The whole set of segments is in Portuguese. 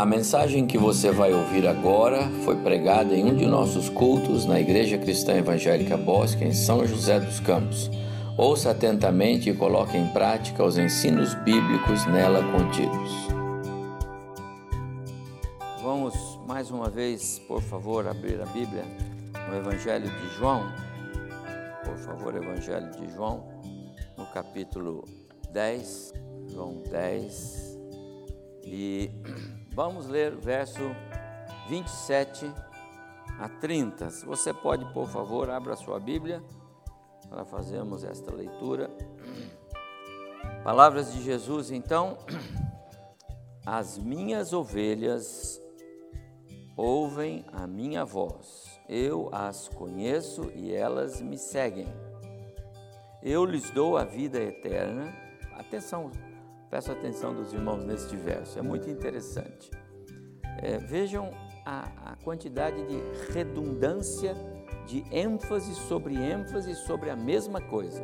A mensagem que você vai ouvir agora foi pregada em um de nossos cultos na Igreja Cristã Evangélica Bosque, em São José dos Campos. Ouça atentamente e coloque em prática os ensinos bíblicos nela contidos. Vamos mais uma vez, por favor, abrir a Bíblia no Evangelho de João. Por favor, Evangelho de João, no capítulo 10. João 10. E Vamos ler o verso 27 a 30. Se você pode, por favor, abra sua Bíblia para fazermos esta leitura. Palavras de Jesus, então. As minhas ovelhas ouvem a minha voz, eu as conheço e elas me seguem. Eu lhes dou a vida eterna. Atenção, Peço a atenção dos irmãos neste verso, é muito interessante. É, vejam a, a quantidade de redundância, de ênfase sobre ênfase sobre a mesma coisa.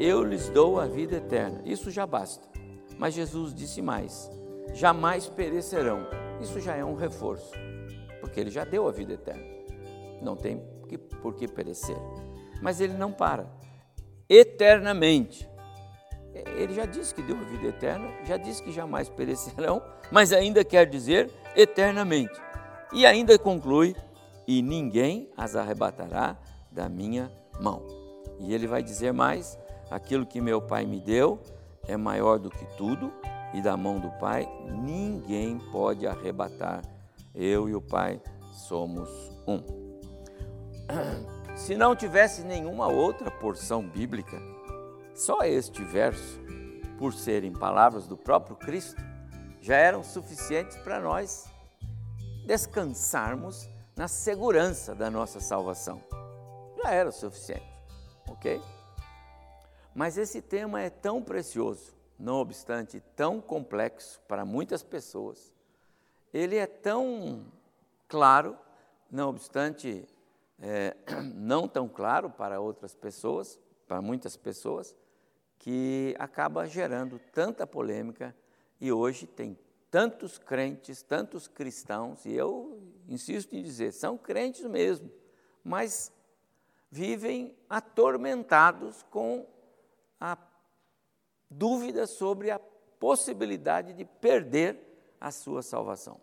Eu lhes dou a vida eterna. Isso já basta. Mas Jesus disse mais: jamais perecerão. Isso já é um reforço, porque ele já deu a vida eterna. Não tem por que perecer. Mas ele não para. Eternamente ele já disse que deu a vida eterna, já disse que jamais perecerão, mas ainda quer dizer eternamente. E ainda conclui: e ninguém as arrebatará da minha mão. E ele vai dizer mais: aquilo que meu Pai me deu é maior do que tudo, e da mão do Pai ninguém pode arrebatar. Eu e o Pai somos um. Se não tivesse nenhuma outra porção bíblica, só este verso, por serem palavras do próprio Cristo, já eram suficientes para nós descansarmos na segurança da nossa salvação. Já era suficiente, ok? Mas esse tema é tão precioso, não obstante tão complexo para muitas pessoas, ele é tão claro, não obstante é, não tão claro para outras pessoas, para muitas pessoas, que acaba gerando tanta polêmica e hoje tem tantos crentes, tantos cristãos, e eu insisto em dizer, são crentes mesmo, mas vivem atormentados com a dúvida sobre a possibilidade de perder a sua salvação.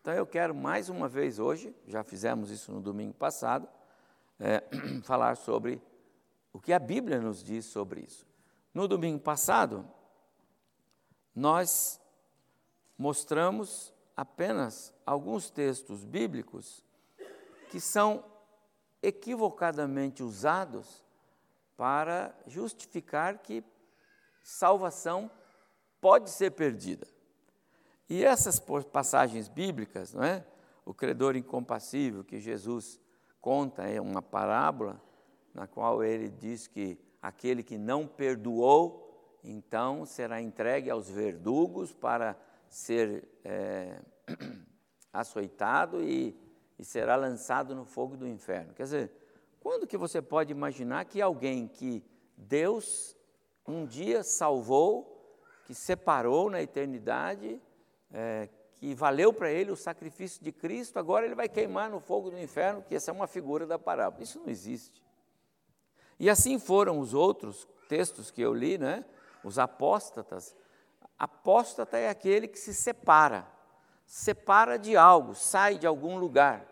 Então eu quero mais uma vez hoje, já fizemos isso no domingo passado, é, falar sobre o que a Bíblia nos diz sobre isso. No domingo passado, nós mostramos apenas alguns textos bíblicos que são equivocadamente usados para justificar que salvação pode ser perdida. E essas passagens bíblicas, não é? O credor incompassível que Jesus conta é uma parábola na qual ele diz que Aquele que não perdoou, então será entregue aos verdugos para ser é, açoitado e, e será lançado no fogo do inferno. Quer dizer, quando que você pode imaginar que alguém que Deus um dia salvou, que separou na eternidade, é, que valeu para ele o sacrifício de Cristo, agora ele vai queimar no fogo do inferno, que essa é uma figura da parábola. Isso não existe. E assim foram os outros textos que eu li, né? os apóstatas. Apóstata é aquele que se separa, separa de algo, sai de algum lugar.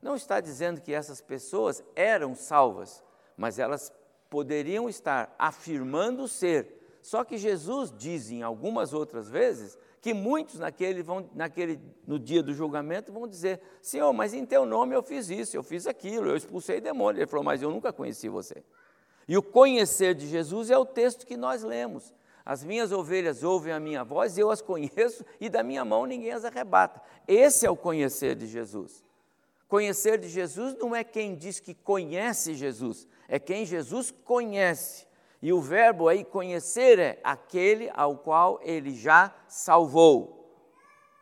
Não está dizendo que essas pessoas eram salvas, mas elas poderiam estar afirmando ser. Só que Jesus diz em algumas outras vezes que muitos naquele, vão, naquele, no dia do julgamento vão dizer: Senhor, mas em teu nome eu fiz isso, eu fiz aquilo, eu expulsei demônio. Ele falou: Mas eu nunca conheci você. E o conhecer de Jesus é o texto que nós lemos. As minhas ovelhas ouvem a minha voz, eu as conheço e da minha mão ninguém as arrebata. Esse é o conhecer de Jesus. Conhecer de Jesus não é quem diz que conhece Jesus, é quem Jesus conhece. E o verbo aí conhecer é aquele ao qual ele já salvou.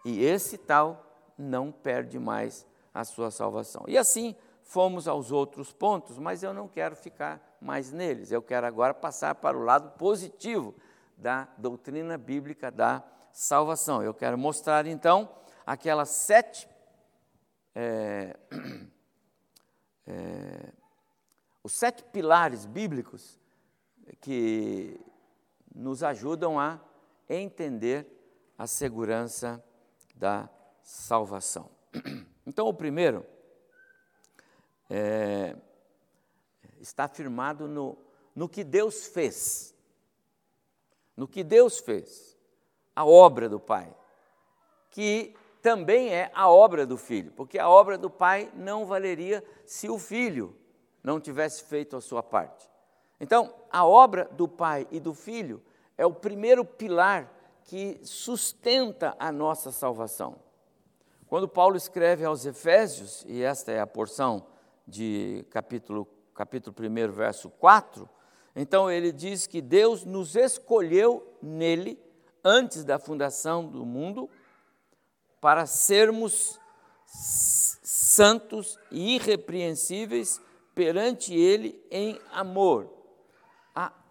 E esse tal não perde mais a sua salvação. E assim fomos aos outros pontos, mas eu não quero ficar mais neles. Eu quero agora passar para o lado positivo da doutrina bíblica da salvação. Eu quero mostrar então aquelas sete. É, é, os sete pilares bíblicos que nos ajudam a entender a segurança da salvação. Então, o primeiro é, está afirmado no, no que Deus fez. No que Deus fez, a obra do Pai, que também é a obra do Filho, porque a obra do Pai não valeria se o Filho não tivesse feito a sua parte. Então, a obra do Pai e do Filho é o primeiro pilar que sustenta a nossa salvação. Quando Paulo escreve aos Efésios, e esta é a porção de capítulo, capítulo 1, verso 4, então ele diz que Deus nos escolheu nele, antes da fundação do mundo, para sermos santos e irrepreensíveis perante Ele em amor.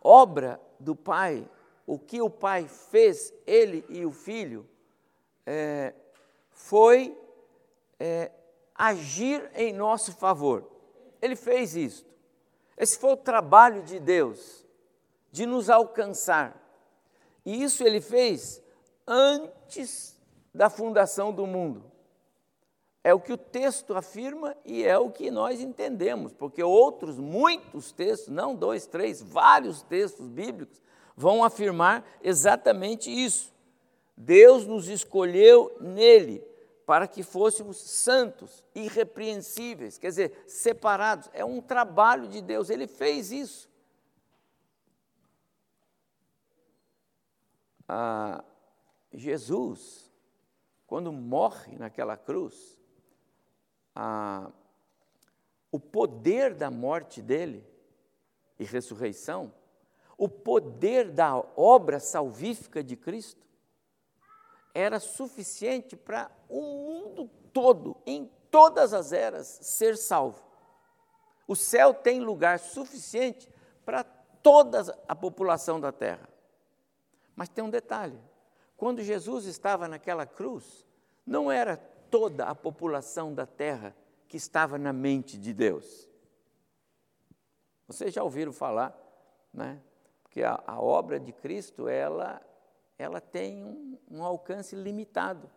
Obra do Pai, o que o Pai fez, Ele e o Filho, é, foi é, agir em nosso favor. Ele fez isso. Esse foi o trabalho de Deus, de nos alcançar. E isso ele fez antes da fundação do mundo. É o que o texto afirma e é o que nós entendemos, porque outros, muitos textos, não dois, três, vários textos bíblicos, vão afirmar exatamente isso. Deus nos escolheu nele para que fôssemos santos, irrepreensíveis, quer dizer, separados. É um trabalho de Deus, ele fez isso. Ah, Jesus, quando morre naquela cruz, a, o poder da morte dele e ressurreição, o poder da obra salvífica de Cristo, era suficiente para o mundo todo, em todas as eras, ser salvo. O céu tem lugar suficiente para toda a população da terra. Mas tem um detalhe: quando Jesus estava naquela cruz, não era toda a população da terra que estava na mente de Deus. Vocês já ouviram falar, né? Porque a, a obra de Cristo, ela, ela tem um, um alcance limitado.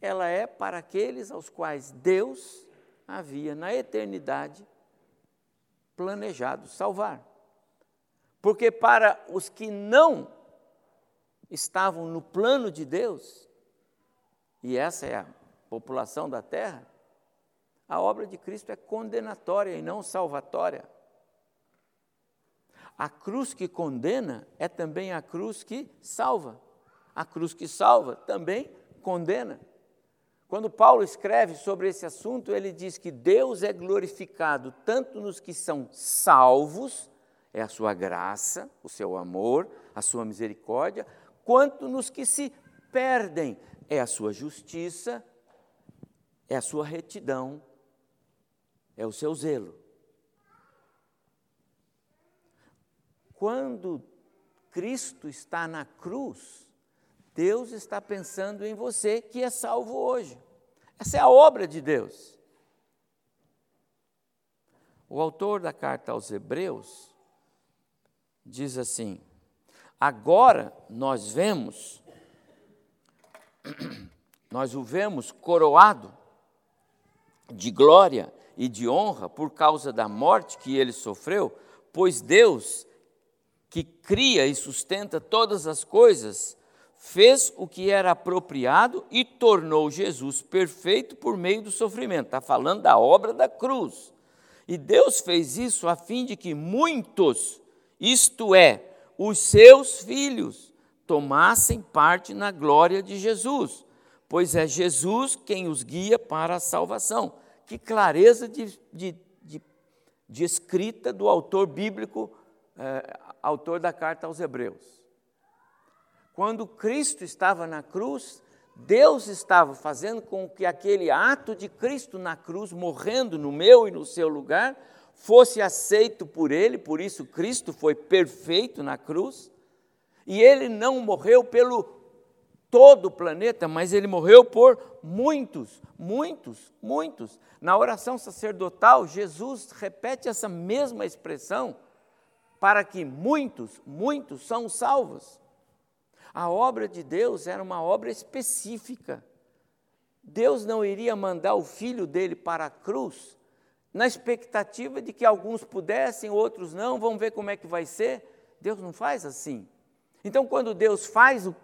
Ela é para aqueles aos quais Deus havia, na eternidade, planejado salvar. Porque para os que não estavam no plano de Deus, e essa é a população da terra, a obra de Cristo é condenatória e não salvatória. A cruz que condena é também a cruz que salva. A cruz que salva também condena. Quando Paulo escreve sobre esse assunto, ele diz que Deus é glorificado tanto nos que são salvos, é a sua graça, o seu amor, a sua misericórdia, quanto nos que se perdem, é a sua justiça, é a sua retidão, é o seu zelo. Quando Cristo está na cruz, Deus está pensando em você que é salvo hoje. Essa é a obra de Deus. O autor da carta aos Hebreus diz assim: Agora nós vemos nós o vemos coroado de glória e de honra por causa da morte que ele sofreu, pois Deus, que cria e sustenta todas as coisas, fez o que era apropriado e tornou Jesus perfeito por meio do sofrimento. Está falando da obra da cruz. E Deus fez isso a fim de que muitos, isto é, os seus filhos, tomassem parte na glória de Jesus, pois é Jesus quem os guia para a salvação. Que clareza de, de, de, de escrita do autor bíblico, é, autor da carta aos Hebreus. Quando Cristo estava na cruz, Deus estava fazendo com que aquele ato de Cristo na cruz, morrendo no meu e no seu lugar, fosse aceito por Ele, por isso Cristo foi perfeito na cruz. E ele não morreu pelo todo o planeta, mas ele morreu por muitos, muitos, muitos. Na oração sacerdotal, Jesus repete essa mesma expressão para que muitos, muitos são salvos. A obra de Deus era uma obra específica. Deus não iria mandar o filho dele para a cruz na expectativa de que alguns pudessem, outros não, vamos ver como é que vai ser. Deus não faz assim. Então, quando Deus faz o,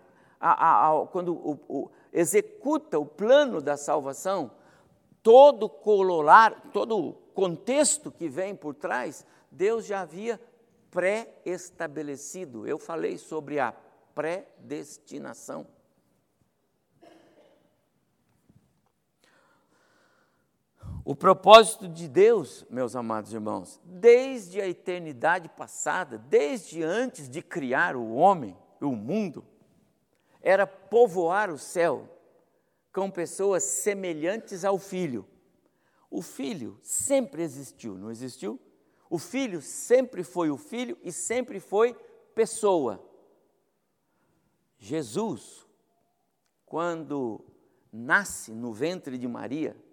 a, a, a, quando o, o, executa o plano da salvação, todo cololar, todo contexto que vem por trás, Deus já havia pré-estabelecido. Eu falei sobre a predestinação. O propósito de Deus, meus amados irmãos, desde a eternidade passada, desde antes de criar o homem, o mundo, era povoar o céu com pessoas semelhantes ao Filho. O Filho sempre existiu, não existiu? O Filho sempre foi o Filho e sempre foi pessoa. Jesus, quando nasce no ventre de Maria,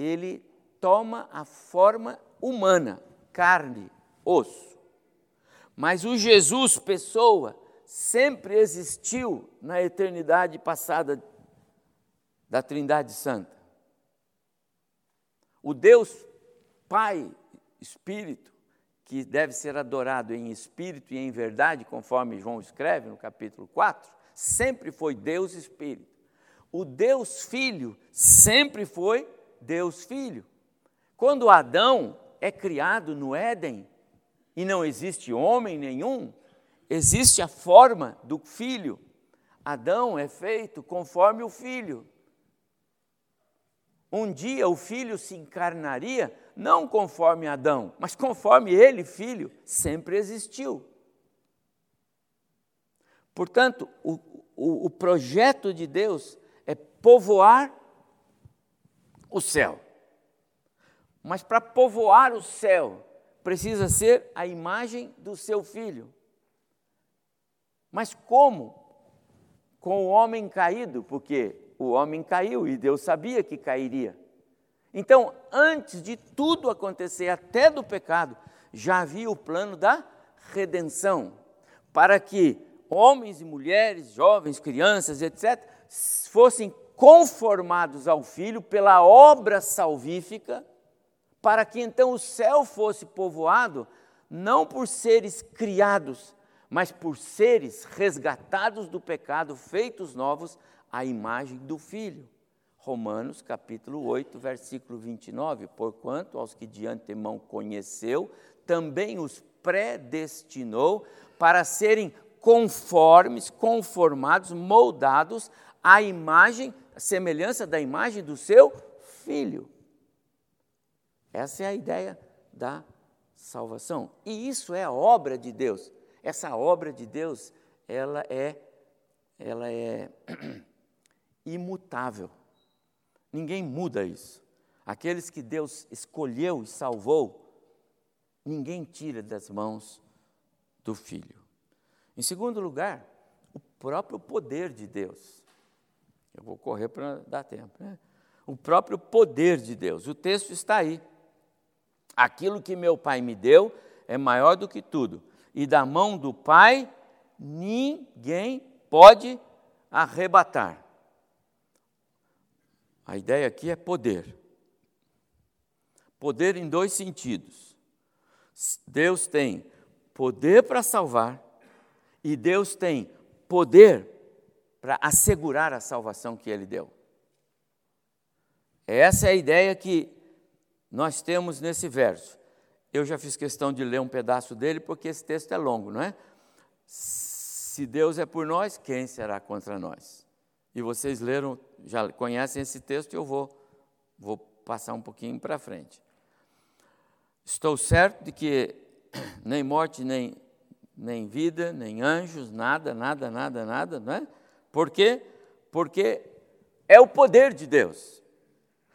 ele toma a forma humana, carne, osso. Mas o Jesus, pessoa, sempre existiu na eternidade passada da Trindade Santa. O Deus Pai, Espírito, que deve ser adorado em espírito e em verdade, conforme João escreve no capítulo 4, sempre foi Deus Espírito. O Deus Filho sempre foi Deus Filho. Quando Adão é criado no Éden e não existe homem nenhum, existe a forma do filho. Adão é feito conforme o filho. Um dia o filho se encarnaria não conforme Adão, mas conforme ele, filho, sempre existiu. Portanto, o, o, o projeto de Deus é povoar o céu. Mas para povoar o céu, precisa ser a imagem do seu filho. Mas como? Com o homem caído, porque o homem caiu e Deus sabia que cairia. Então, antes de tudo acontecer, até do pecado, já havia o plano da redenção, para que homens e mulheres, jovens, crianças, etc., fossem conformados ao Filho pela obra salvífica, para que então o céu fosse povoado não por seres criados, mas por seres resgatados do pecado, feitos novos à imagem do Filho. Romanos capítulo 8, versículo 29, porquanto aos que de antemão conheceu, também os predestinou para serem conformes, conformados, moldados à imagem semelhança da imagem do seu filho. Essa é a ideia da salvação. E isso é a obra de Deus. Essa obra de Deus, ela é ela é imutável. Ninguém muda isso. Aqueles que Deus escolheu e salvou, ninguém tira das mãos do filho. Em segundo lugar, o próprio poder de Deus. Eu vou correr para dar tempo. Né? O próprio poder de Deus. O texto está aí. Aquilo que meu Pai me deu é maior do que tudo. E da mão do Pai ninguém pode arrebatar. A ideia aqui é poder. Poder em dois sentidos. Deus tem poder para salvar e Deus tem poder para assegurar a salvação que ele deu. Essa é a ideia que nós temos nesse verso. Eu já fiz questão de ler um pedaço dele porque esse texto é longo, não é? Se Deus é por nós, quem será contra nós? E vocês leram, já conhecem esse texto, eu vou, vou passar um pouquinho para frente. Estou certo de que nem morte, nem, nem vida, nem anjos, nada, nada, nada, nada, não é? Por quê? Porque é o poder de Deus.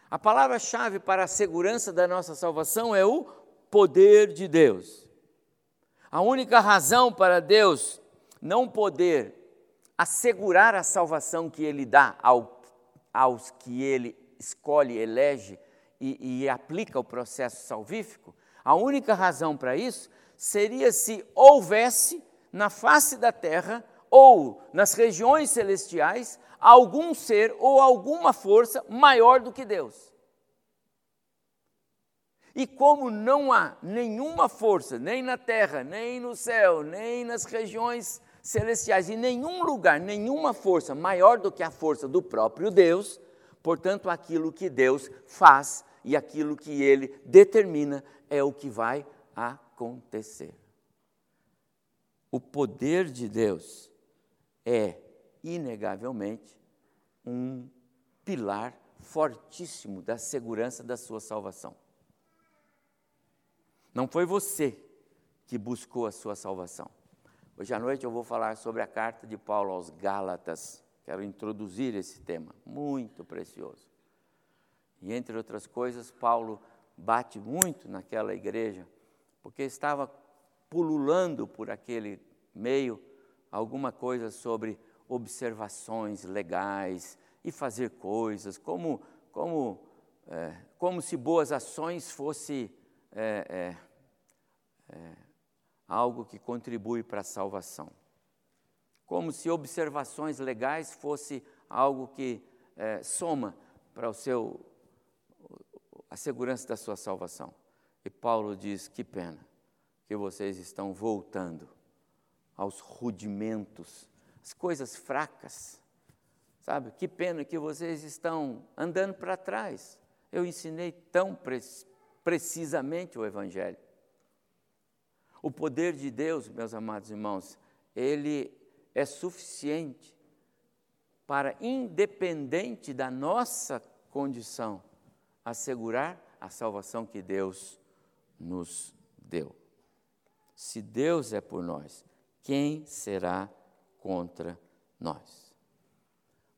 A palavra-chave para a segurança da nossa salvação é o poder de Deus. A única razão para Deus não poder assegurar a salvação que ele dá ao, aos que ele escolhe, elege e, e aplica o processo salvífico, a única razão para isso seria se houvesse na face da terra ou nas regiões celestiais algum ser ou alguma força maior do que Deus. E como não há nenhuma força, nem na terra, nem no céu, nem nas regiões celestiais, em nenhum lugar, nenhuma força maior do que a força do próprio Deus, portanto, aquilo que Deus faz e aquilo que ele determina é o que vai acontecer. O poder de Deus é, inegavelmente, um pilar fortíssimo da segurança da sua salvação. Não foi você que buscou a sua salvação. Hoje à noite eu vou falar sobre a carta de Paulo aos Gálatas. Quero introduzir esse tema, muito precioso. E entre outras coisas, Paulo bate muito naquela igreja, porque estava pululando por aquele meio alguma coisa sobre observações legais e fazer coisas, como, como, é, como se boas ações fosse é, é, é, algo que contribui para a salvação. Como se observações legais fosse algo que é, soma para o seu a segurança da sua salvação. E Paulo diz: que pena que vocês estão voltando aos rudimentos, as coisas fracas. Sabe? Que pena que vocês estão andando para trás. Eu ensinei tão pre precisamente o Evangelho. O poder de Deus, meus amados irmãos, ele é suficiente para, independente da nossa condição, assegurar a salvação que Deus nos deu. Se Deus é por nós, quem será contra nós?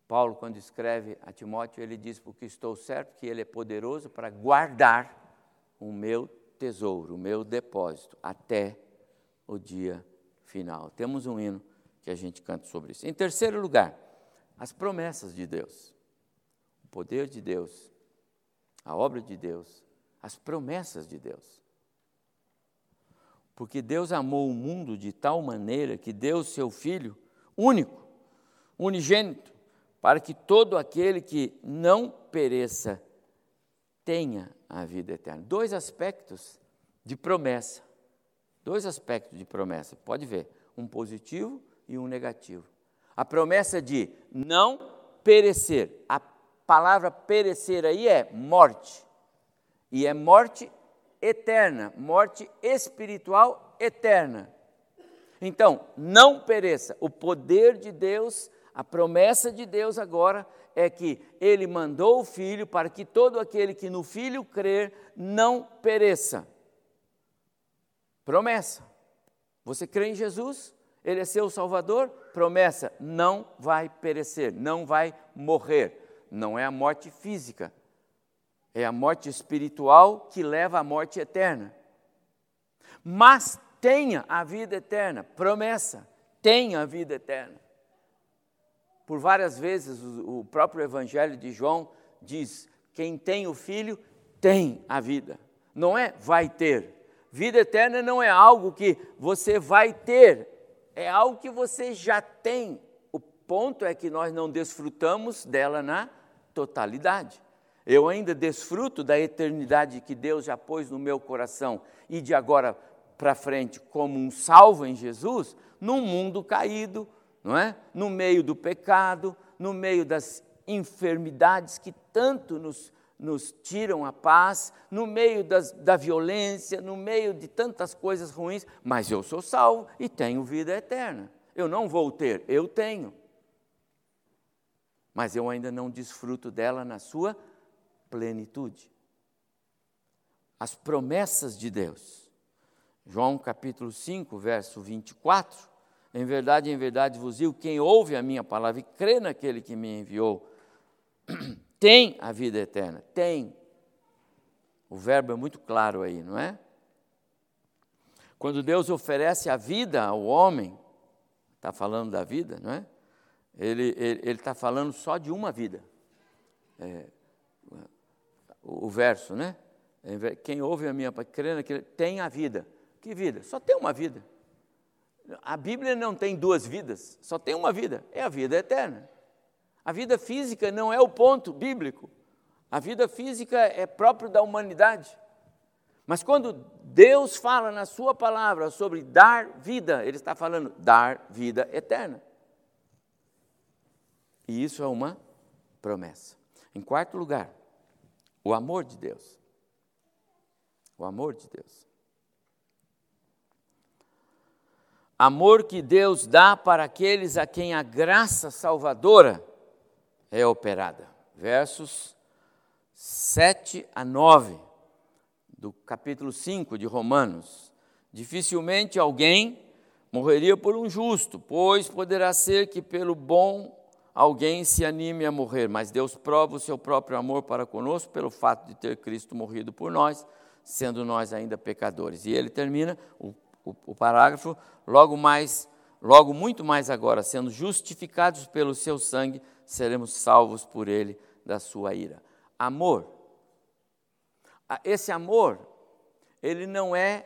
Paulo, quando escreve a Timóteo, ele diz: Porque estou certo que ele é poderoso para guardar o meu tesouro, o meu depósito, até o dia final. Temos um hino que a gente canta sobre isso. Em terceiro lugar, as promessas de Deus. O poder de Deus a obra de Deus, as promessas de Deus. Porque Deus amou o mundo de tal maneira que deu seu Filho único, unigênito, para que todo aquele que não pereça tenha a vida eterna. Dois aspectos de promessa. Dois aspectos de promessa. Pode ver, um positivo e um negativo. A promessa de não perecer. A palavra perecer aí é morte. E é morte eterna, morte espiritual eterna. Então, não pereça. O poder de Deus, a promessa de Deus agora é que ele mandou o filho para que todo aquele que no filho crer não pereça. Promessa. Você crê em Jesus? Ele é seu salvador? Promessa: não vai perecer, não vai morrer não é a morte física, é a morte espiritual que leva à morte eterna. Mas tenha a vida eterna, promessa, tenha a vida eterna. Por várias vezes o próprio Evangelho de João diz: quem tem o filho tem a vida, não é vai ter. Vida eterna não é algo que você vai ter, é algo que você já tem. O ponto é que nós não desfrutamos dela na totalidade. Eu ainda desfruto da eternidade que Deus já pôs no meu coração e de agora para frente como um salvo em Jesus, num mundo caído, não é? No meio do pecado, no meio das enfermidades que tanto nos, nos tiram a paz, no meio das, da violência, no meio de tantas coisas ruins, mas eu sou salvo e tenho vida eterna. Eu não vou ter, eu tenho mas eu ainda não desfruto dela na sua plenitude. As promessas de Deus. João capítulo 5, verso 24. Em verdade, em verdade vos digo: quem ouve a minha palavra e crê naquele que me enviou, tem a vida eterna. Tem. O verbo é muito claro aí, não é? Quando Deus oferece a vida ao homem, está falando da vida, não é? ele está falando só de uma vida. É, o, verso, né? Quem ouve a minha crê naquele tem a vida. Que vida? Só tem uma vida. A Bíblia não tem duas vidas, só tem uma vida, é a vida eterna. A vida física não é o ponto bíblico. A vida física é próprio da humanidade. Mas quando Deus fala na Sua palavra sobre dar vida, Ele está falando dar vida eterna. E isso é uma promessa. Em quarto lugar, o amor de Deus. O amor de Deus. Amor que Deus dá para aqueles a quem a graça salvadora é operada. Versos 7 a 9 do capítulo 5 de Romanos. Dificilmente alguém morreria por um justo, pois poderá ser que pelo bom alguém se anime a morrer, mas Deus prova o seu próprio amor para conosco pelo fato de ter Cristo morrido por nós, sendo nós ainda pecadores. E ele termina o, o, o parágrafo, logo mais, logo muito mais agora, sendo justificados pelo seu sangue, seremos salvos por ele da sua ira. Amor esse amor, ele não é,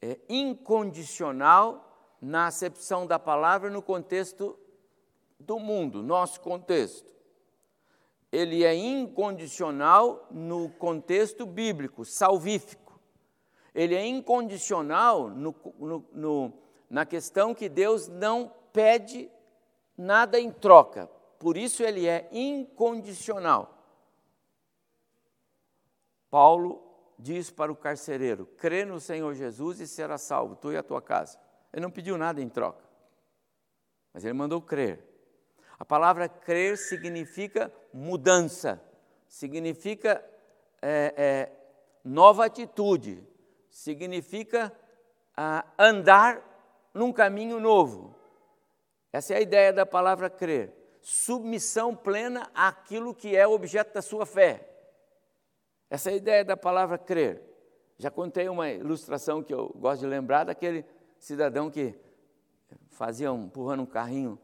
é incondicional na acepção da palavra no contexto do mundo, nosso contexto. Ele é incondicional no contexto bíblico, salvífico. Ele é incondicional no, no, no, na questão que Deus não pede nada em troca. Por isso ele é incondicional. Paulo diz para o carcereiro: crê no Senhor Jesus e será salvo, tu e a tua casa. Ele não pediu nada em troca, mas ele mandou crer. A palavra crer significa mudança, significa é, é, nova atitude, significa ah, andar num caminho novo. Essa é a ideia da palavra crer. Submissão plena àquilo que é objeto da sua fé. Essa é a ideia da palavra crer. Já contei uma ilustração que eu gosto de lembrar daquele cidadão que fazia um, empurrando um carrinho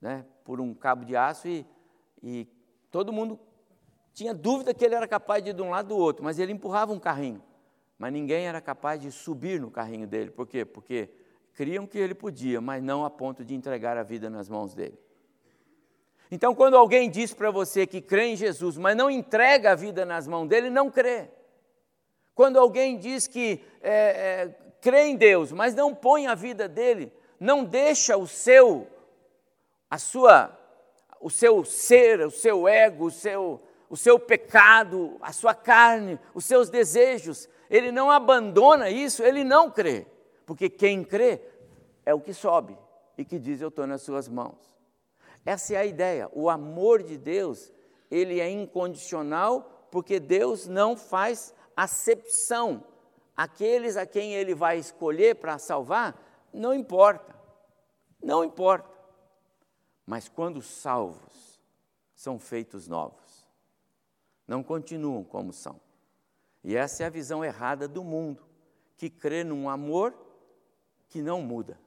né, por um cabo de aço e, e todo mundo tinha dúvida que ele era capaz de ir de um lado do outro, mas ele empurrava um carrinho. Mas ninguém era capaz de subir no carrinho dele. Por quê? Porque criam que ele podia, mas não a ponto de entregar a vida nas mãos dele. Então, quando alguém diz para você que crê em Jesus, mas não entrega a vida nas mãos dele, não crê. Quando alguém diz que é, é, crê em Deus, mas não põe a vida dele, não deixa o seu, a sua, o seu ser, o seu ego, o seu, o seu pecado, a sua carne, os seus desejos, ele não abandona isso, ele não crê. Porque quem crê é o que sobe e que diz: Eu estou nas suas mãos. Essa é a ideia. O amor de Deus, ele é incondicional porque Deus não faz acepção. Aqueles a quem ele vai escolher para salvar, não importa. Não importa. Mas quando salvos, são feitos novos. Não continuam como são. E essa é a visão errada do mundo, que crê num amor que não muda.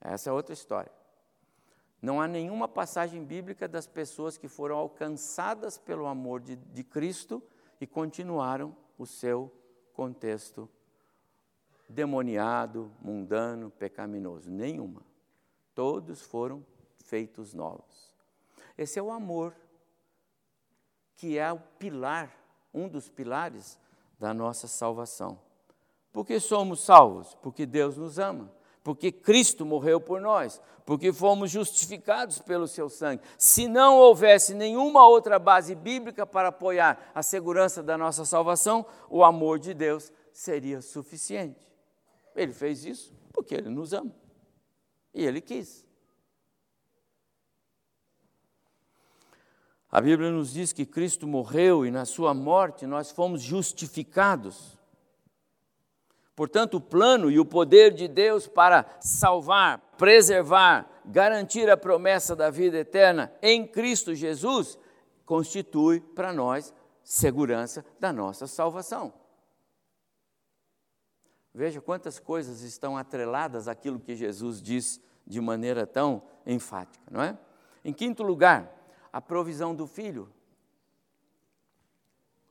Essa é outra história. Não há nenhuma passagem bíblica das pessoas que foram alcançadas pelo amor de, de Cristo e continuaram o seu contexto demoniado, mundano, pecaminoso. Nenhuma. Todos foram feitos novos. Esse é o amor, que é o pilar, um dos pilares da nossa salvação. Por que somos salvos? Porque Deus nos ama porque Cristo morreu por nós, porque fomos justificados pelo seu sangue. Se não houvesse nenhuma outra base bíblica para apoiar a segurança da nossa salvação, o amor de Deus seria suficiente. Ele fez isso porque ele nos ama. E ele quis. A Bíblia nos diz que Cristo morreu e na sua morte nós fomos justificados. Portanto, o plano e o poder de Deus para salvar, preservar, garantir a promessa da vida eterna em Cristo Jesus constitui para nós segurança da nossa salvação. Veja quantas coisas estão atreladas àquilo que Jesus diz de maneira tão enfática, não é? Em quinto lugar, a provisão do Filho.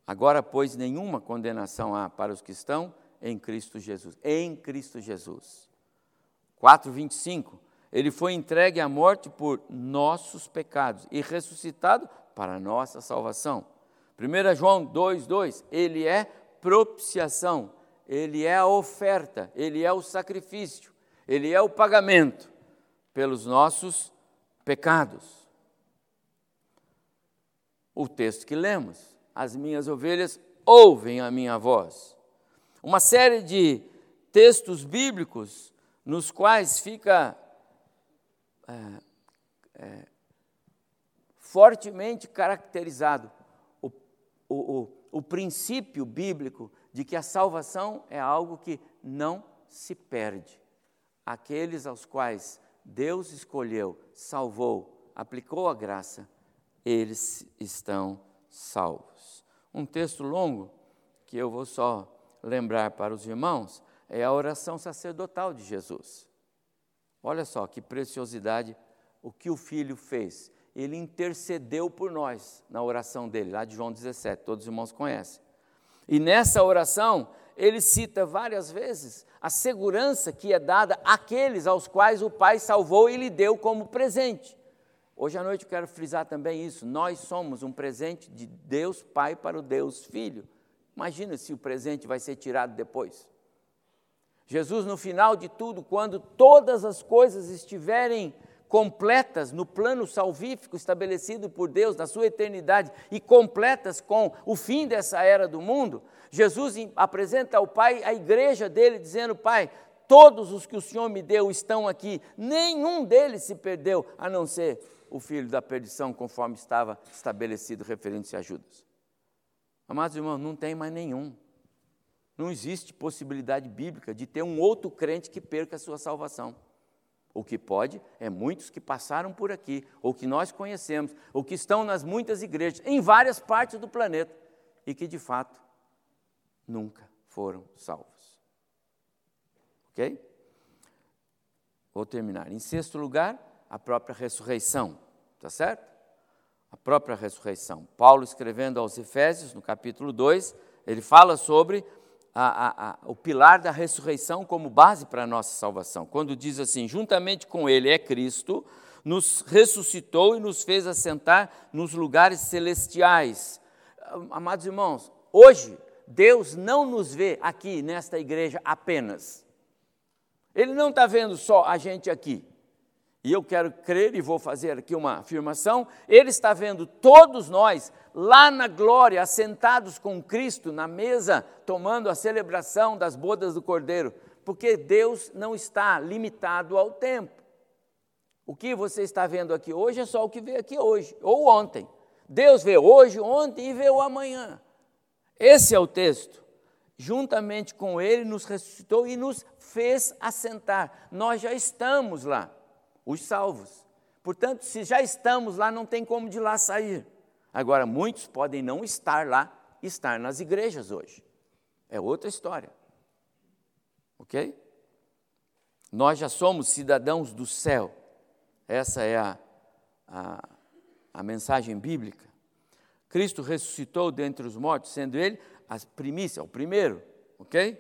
Agora, pois, nenhuma condenação há para os que estão em Cristo Jesus. Em Cristo Jesus. 4:25. Ele foi entregue à morte por nossos pecados e ressuscitado para nossa salvação. 1 João 2:2. Ele é propiciação, ele é a oferta, ele é o sacrifício, ele é o pagamento pelos nossos pecados. O texto que lemos: As minhas ovelhas ouvem a minha voz. Uma série de textos bíblicos nos quais fica é, é, fortemente caracterizado o, o, o, o princípio bíblico de que a salvação é algo que não se perde. Aqueles aos quais Deus escolheu, salvou, aplicou a graça, eles estão salvos. Um texto longo que eu vou só lembrar para os irmãos é a oração sacerdotal de Jesus. Olha só que preciosidade o que o filho fez. Ele intercedeu por nós na oração dele, lá de João 17, todos os irmãos conhecem. E nessa oração, ele cita várias vezes a segurança que é dada àqueles aos quais o Pai salvou e lhe deu como presente. Hoje à noite eu quero frisar também isso. Nós somos um presente de Deus Pai para o Deus Filho. Imagina se o presente vai ser tirado depois. Jesus, no final de tudo, quando todas as coisas estiverem completas no plano salvífico estabelecido por Deus na sua eternidade e completas com o fim dessa era do mundo, Jesus apresenta ao Pai a igreja dele, dizendo: Pai, todos os que o Senhor me deu estão aqui, nenhum deles se perdeu, a não ser o filho da perdição, conforme estava estabelecido referente a Judas. Amados irmãos, não tem mais nenhum. Não existe possibilidade bíblica de ter um outro crente que perca a sua salvação. O que pode é muitos que passaram por aqui, ou que nós conhecemos, ou que estão nas muitas igrejas, em várias partes do planeta, e que de fato nunca foram salvos. Ok? Vou terminar. Em sexto lugar, a própria ressurreição, tá certo? A própria ressurreição. Paulo, escrevendo aos Efésios, no capítulo 2, ele fala sobre a, a, a, o pilar da ressurreição como base para a nossa salvação. Quando diz assim: juntamente com Ele é Cristo, nos ressuscitou e nos fez assentar nos lugares celestiais. Amados irmãos, hoje Deus não nos vê aqui nesta igreja apenas. Ele não está vendo só a gente aqui e eu quero crer e vou fazer aqui uma afirmação, ele está vendo todos nós lá na glória, assentados com Cristo na mesa, tomando a celebração das bodas do Cordeiro, porque Deus não está limitado ao tempo. O que você está vendo aqui hoje é só o que veio aqui hoje, ou ontem. Deus vê hoje, ontem e vê o amanhã. Esse é o texto. Juntamente com Ele, nos ressuscitou e nos fez assentar. Nós já estamos lá os salvos. Portanto, se já estamos lá, não tem como de lá sair. Agora, muitos podem não estar lá, estar nas igrejas hoje. É outra história. Ok? Nós já somos cidadãos do céu. Essa é a, a, a mensagem bíblica. Cristo ressuscitou dentre os mortos, sendo ele a primícia, o primeiro, ok?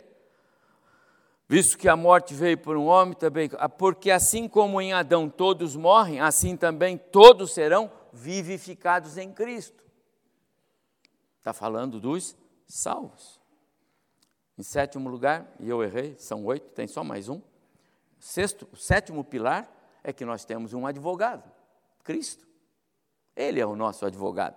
Visto que a morte veio por um homem também, porque assim como em Adão todos morrem, assim também todos serão vivificados em Cristo. Está falando dos salvos. Em sétimo lugar, e eu errei, são oito, tem só mais um. Sexto, o sétimo pilar é que nós temos um advogado, Cristo. Ele é o nosso advogado.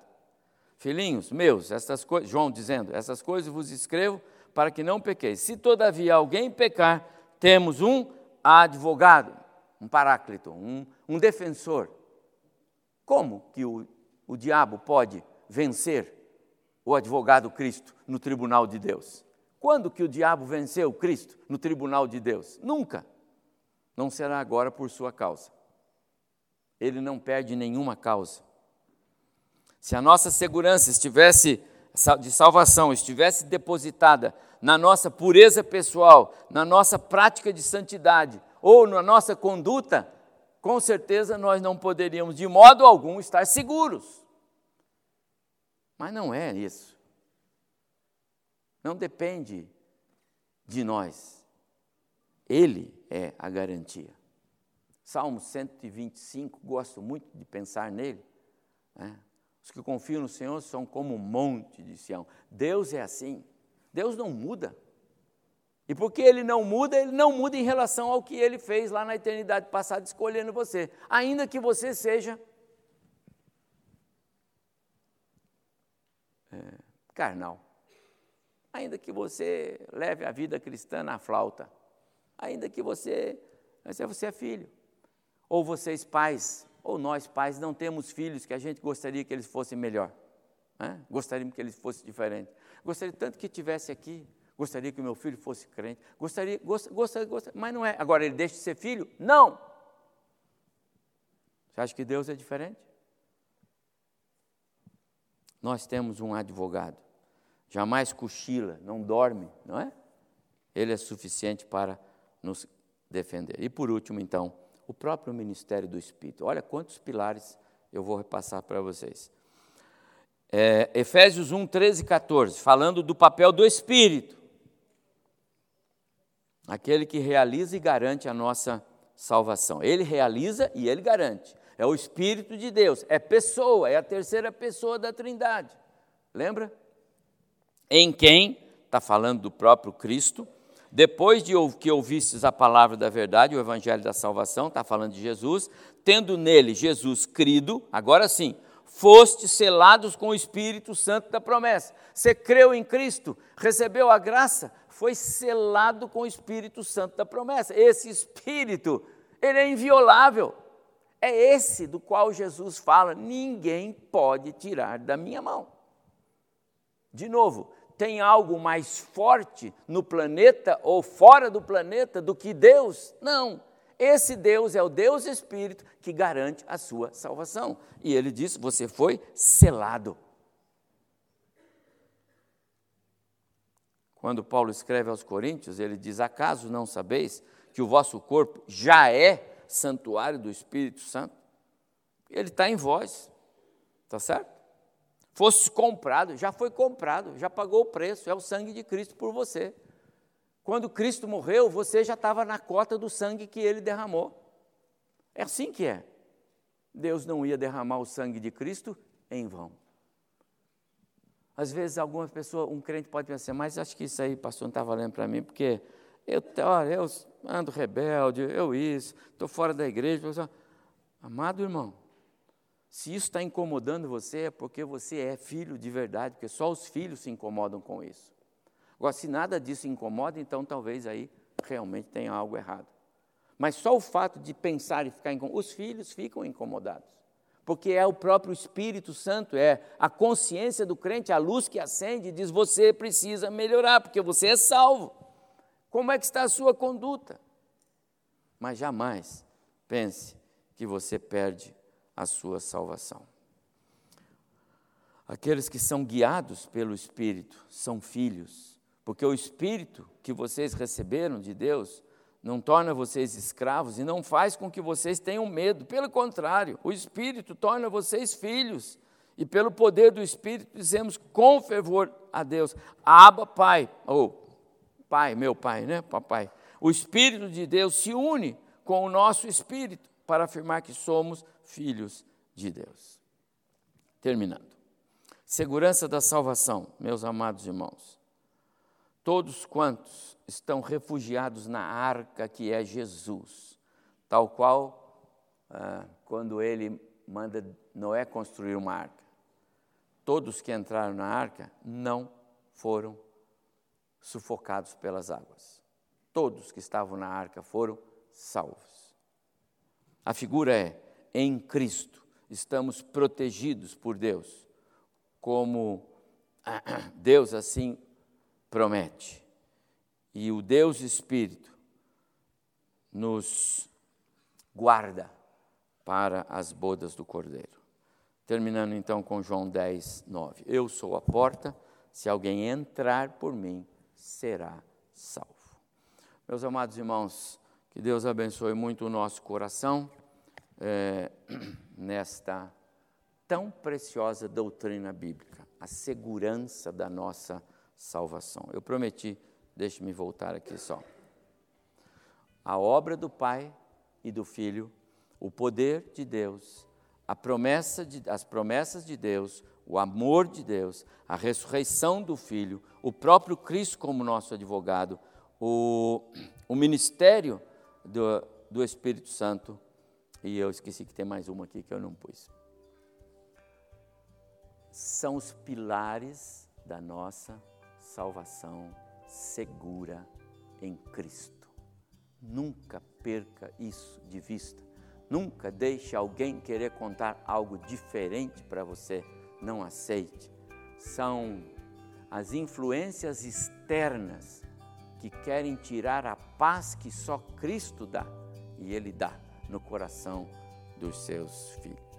Filhinhos meus, essas coisas, João dizendo, essas coisas vos escrevo para que não pequeis. Se todavia alguém pecar, temos um advogado, um paráclito, um, um defensor. Como que o, o diabo pode vencer o advogado Cristo no tribunal de Deus? Quando que o diabo venceu Cristo no tribunal de Deus? Nunca. Não será agora por sua causa. Ele não perde nenhuma causa. Se a nossa segurança estivesse de salvação estivesse depositada na nossa pureza pessoal, na nossa prática de santidade ou na nossa conduta com certeza nós não poderíamos de modo algum estar seguros. Mas não é isso. Não depende de nós. Ele é a garantia. Salmo 125, gosto muito de pensar nele. Né? Os que confiam no Senhor são como um monte de Sião. Deus é assim. Deus não muda. E porque ele não muda, ele não muda em relação ao que ele fez lá na eternidade passada, escolhendo você. Ainda que você seja é, carnal. Ainda que você leve a vida cristã na flauta. Ainda que você, você é filho. Ou vocês pais, ou nós pais, não temos filhos que a gente gostaria que eles fossem melhor. Né? Gostaríamos que eles fossem diferentes. Gostaria tanto que tivesse aqui. Gostaria que meu filho fosse crente. Gostaria, gostaria, gostaria, mas não é. Agora ele deixa de ser filho? Não. Você acha que Deus é diferente? Nós temos um advogado. Jamais cochila, não dorme, não é? Ele é suficiente para nos defender. E por último, então, o próprio ministério do Espírito. Olha quantos pilares eu vou repassar para vocês. É, Efésios 1, 13 e 14, falando do papel do Espírito, aquele que realiza e garante a nossa salvação. Ele realiza e ele garante. É o Espírito de Deus, é pessoa, é a terceira pessoa da Trindade. Lembra? Em quem, está falando do próprio Cristo, depois de que ouvistes a palavra da verdade, o evangelho da salvação, está falando de Jesus, tendo nele Jesus crido, agora sim, foste selados com o Espírito Santo da promessa. Você creu em Cristo, recebeu a graça, foi selado com o Espírito Santo da promessa. Esse Espírito, ele é inviolável. É esse do qual Jesus fala: ninguém pode tirar da minha mão. De novo, tem algo mais forte no planeta ou fora do planeta do que Deus? Não. Esse Deus é o Deus Espírito que garante a sua salvação. E ele diz: você foi selado. Quando Paulo escreve aos Coríntios, ele diz: Acaso não sabeis que o vosso corpo já é santuário do Espírito Santo? Ele está em vós, está certo? Fosse comprado, já foi comprado, já pagou o preço, é o sangue de Cristo por você. Quando Cristo morreu, você já estava na cota do sangue que ele derramou. É assim que é. Deus não ia derramar o sangue de Cristo em vão. Às vezes, alguma pessoa, um crente pode pensar, mas acho que isso aí, pastor, não está valendo para mim, porque eu, olha, eu ando rebelde, eu isso, estou fora da igreja. Amado irmão, se isso está incomodando você, é porque você é filho de verdade, porque só os filhos se incomodam com isso. Agora, se nada disso incomoda, então talvez aí realmente tenha algo errado. Mas só o fato de pensar e ficar incomodado, os filhos ficam incomodados. Porque é o próprio Espírito Santo, é a consciência do crente, a luz que acende e diz: você precisa melhorar, porque você é salvo. Como é que está a sua conduta? Mas jamais pense que você perde a sua salvação. Aqueles que são guiados pelo Espírito são filhos, porque o Espírito que vocês receberam de Deus não torna vocês escravos e não faz com que vocês tenham medo. Pelo contrário, o Espírito torna vocês filhos. E pelo poder do Espírito dizemos com fervor a Deus: Abba, Pai, ou Pai, meu Pai, né, Papai. O Espírito de Deus se une com o nosso espírito para afirmar que somos filhos de Deus. Terminando. Segurança da salvação, meus amados irmãos. Todos quantos estão refugiados na arca que é Jesus, tal qual ah, quando ele manda Noé construir uma arca. Todos que entraram na arca não foram sufocados pelas águas. Todos que estavam na arca foram salvos. A figura é em Cristo, estamos protegidos por Deus, como Deus assim promete. E o Deus Espírito nos guarda para as bodas do Cordeiro. Terminando então com João 10, 9. Eu sou a porta, se alguém entrar por mim, será salvo. Meus amados irmãos, que Deus abençoe muito o nosso coração é, nesta tão preciosa doutrina bíblica, a segurança da nossa salvação. Eu prometi, deixe-me voltar aqui só. A obra do Pai e do Filho, o poder de Deus, a promessa de, as promessas de Deus, o amor de Deus, a ressurreição do Filho, o próprio Cristo como nosso advogado, o, o ministério do, do Espírito Santo, e eu esqueci que tem mais uma aqui que eu não pus. São os pilares da nossa salvação segura em Cristo. Nunca perca isso de vista. Nunca deixe alguém querer contar algo diferente para você. Não aceite. São as influências externas que querem tirar a paz que só Cristo dá e Ele dá no coração dos seus filhos.